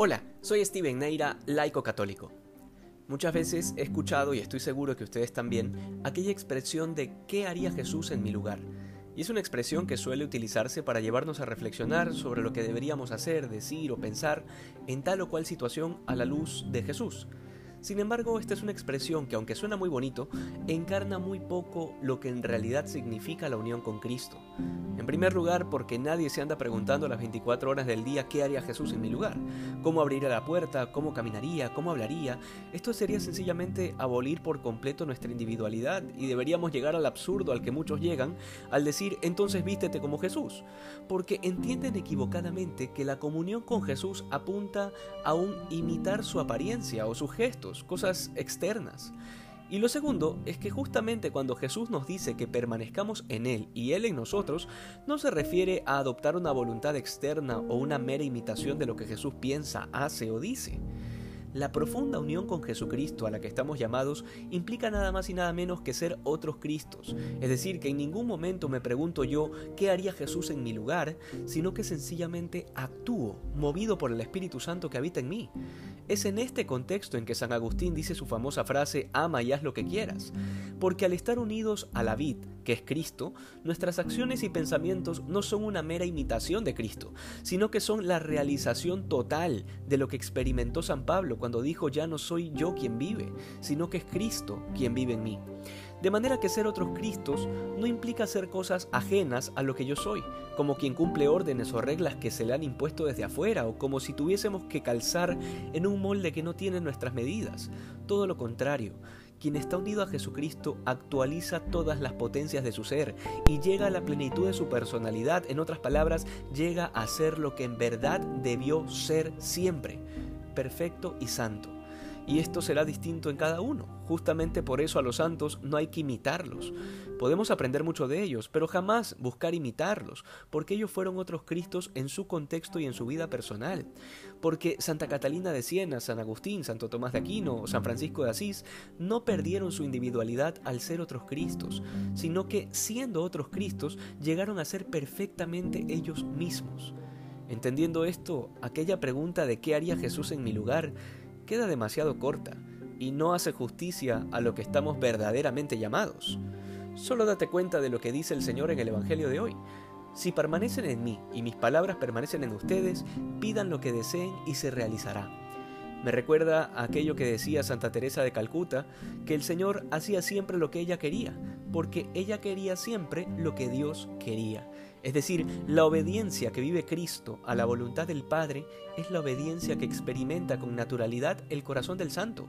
Hola, soy Steven Neira, laico católico. Muchas veces he escuchado, y estoy seguro que ustedes también, aquella expresión de ¿qué haría Jesús en mi lugar? Y es una expresión que suele utilizarse para llevarnos a reflexionar sobre lo que deberíamos hacer, decir o pensar en tal o cual situación a la luz de Jesús. Sin embargo, esta es una expresión que aunque suena muy bonito, encarna muy poco lo que en realidad significa la unión con Cristo. En primer lugar, porque nadie se anda preguntando las 24 horas del día qué haría Jesús en mi lugar, cómo abriría la puerta, cómo caminaría, cómo hablaría. Esto sería sencillamente abolir por completo nuestra individualidad y deberíamos llegar al absurdo al que muchos llegan al decir entonces vístete como Jesús, porque entienden equivocadamente que la comunión con Jesús apunta a un imitar su apariencia o sus gestos cosas externas. Y lo segundo es que justamente cuando Jesús nos dice que permanezcamos en Él y Él en nosotros, no se refiere a adoptar una voluntad externa o una mera imitación de lo que Jesús piensa, hace o dice. La profunda unión con Jesucristo a la que estamos llamados implica nada más y nada menos que ser otros Cristos, es decir, que en ningún momento me pregunto yo qué haría Jesús en mi lugar, sino que sencillamente actúo, movido por el Espíritu Santo que habita en mí. Es en este contexto en que San Agustín dice su famosa frase, ama y haz lo que quieras, porque al estar unidos a la vid, que es Cristo, nuestras acciones y pensamientos no son una mera imitación de Cristo, sino que son la realización total de lo que experimentó San Pablo cuando dijo ya no soy yo quien vive, sino que es Cristo quien vive en mí. De manera que ser otros Cristos no implica hacer cosas ajenas a lo que yo soy, como quien cumple órdenes o reglas que se le han impuesto desde afuera, o como si tuviésemos que calzar en un molde que no tiene nuestras medidas. Todo lo contrario, quien está unido a Jesucristo actualiza todas las potencias de su ser y llega a la plenitud de su personalidad, en otras palabras, llega a ser lo que en verdad debió ser siempre perfecto y santo. Y esto será distinto en cada uno. Justamente por eso a los santos no hay que imitarlos. Podemos aprender mucho de ellos, pero jamás buscar imitarlos, porque ellos fueron otros Cristos en su contexto y en su vida personal. Porque Santa Catalina de Siena, San Agustín, Santo Tomás de Aquino San Francisco de Asís no perdieron su individualidad al ser otros Cristos, sino que siendo otros Cristos llegaron a ser perfectamente ellos mismos. Entendiendo esto, aquella pregunta de qué haría Jesús en mi lugar queda demasiado corta y no hace justicia a lo que estamos verdaderamente llamados. Solo date cuenta de lo que dice el Señor en el Evangelio de hoy. Si permanecen en mí y mis palabras permanecen en ustedes, pidan lo que deseen y se realizará. Me recuerda aquello que decía Santa Teresa de Calcuta, que el Señor hacía siempre lo que ella quería, porque ella quería siempre lo que Dios quería. Es decir, la obediencia que vive Cristo a la voluntad del Padre es la obediencia que experimenta con naturalidad el corazón del Santo.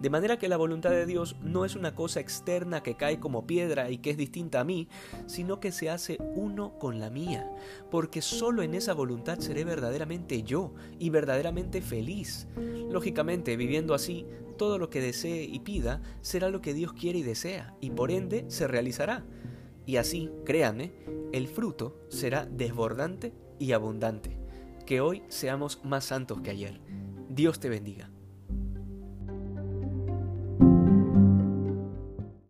De manera que la voluntad de Dios no es una cosa externa que cae como piedra y que es distinta a mí, sino que se hace uno con la mía, porque solo en esa voluntad seré verdaderamente yo y verdaderamente feliz. Lógicamente, viviendo así, todo lo que desee y pida será lo que Dios quiere y desea, y por ende se realizará. Y así, créanme, el fruto será desbordante y abundante. Que hoy seamos más santos que ayer. Dios te bendiga.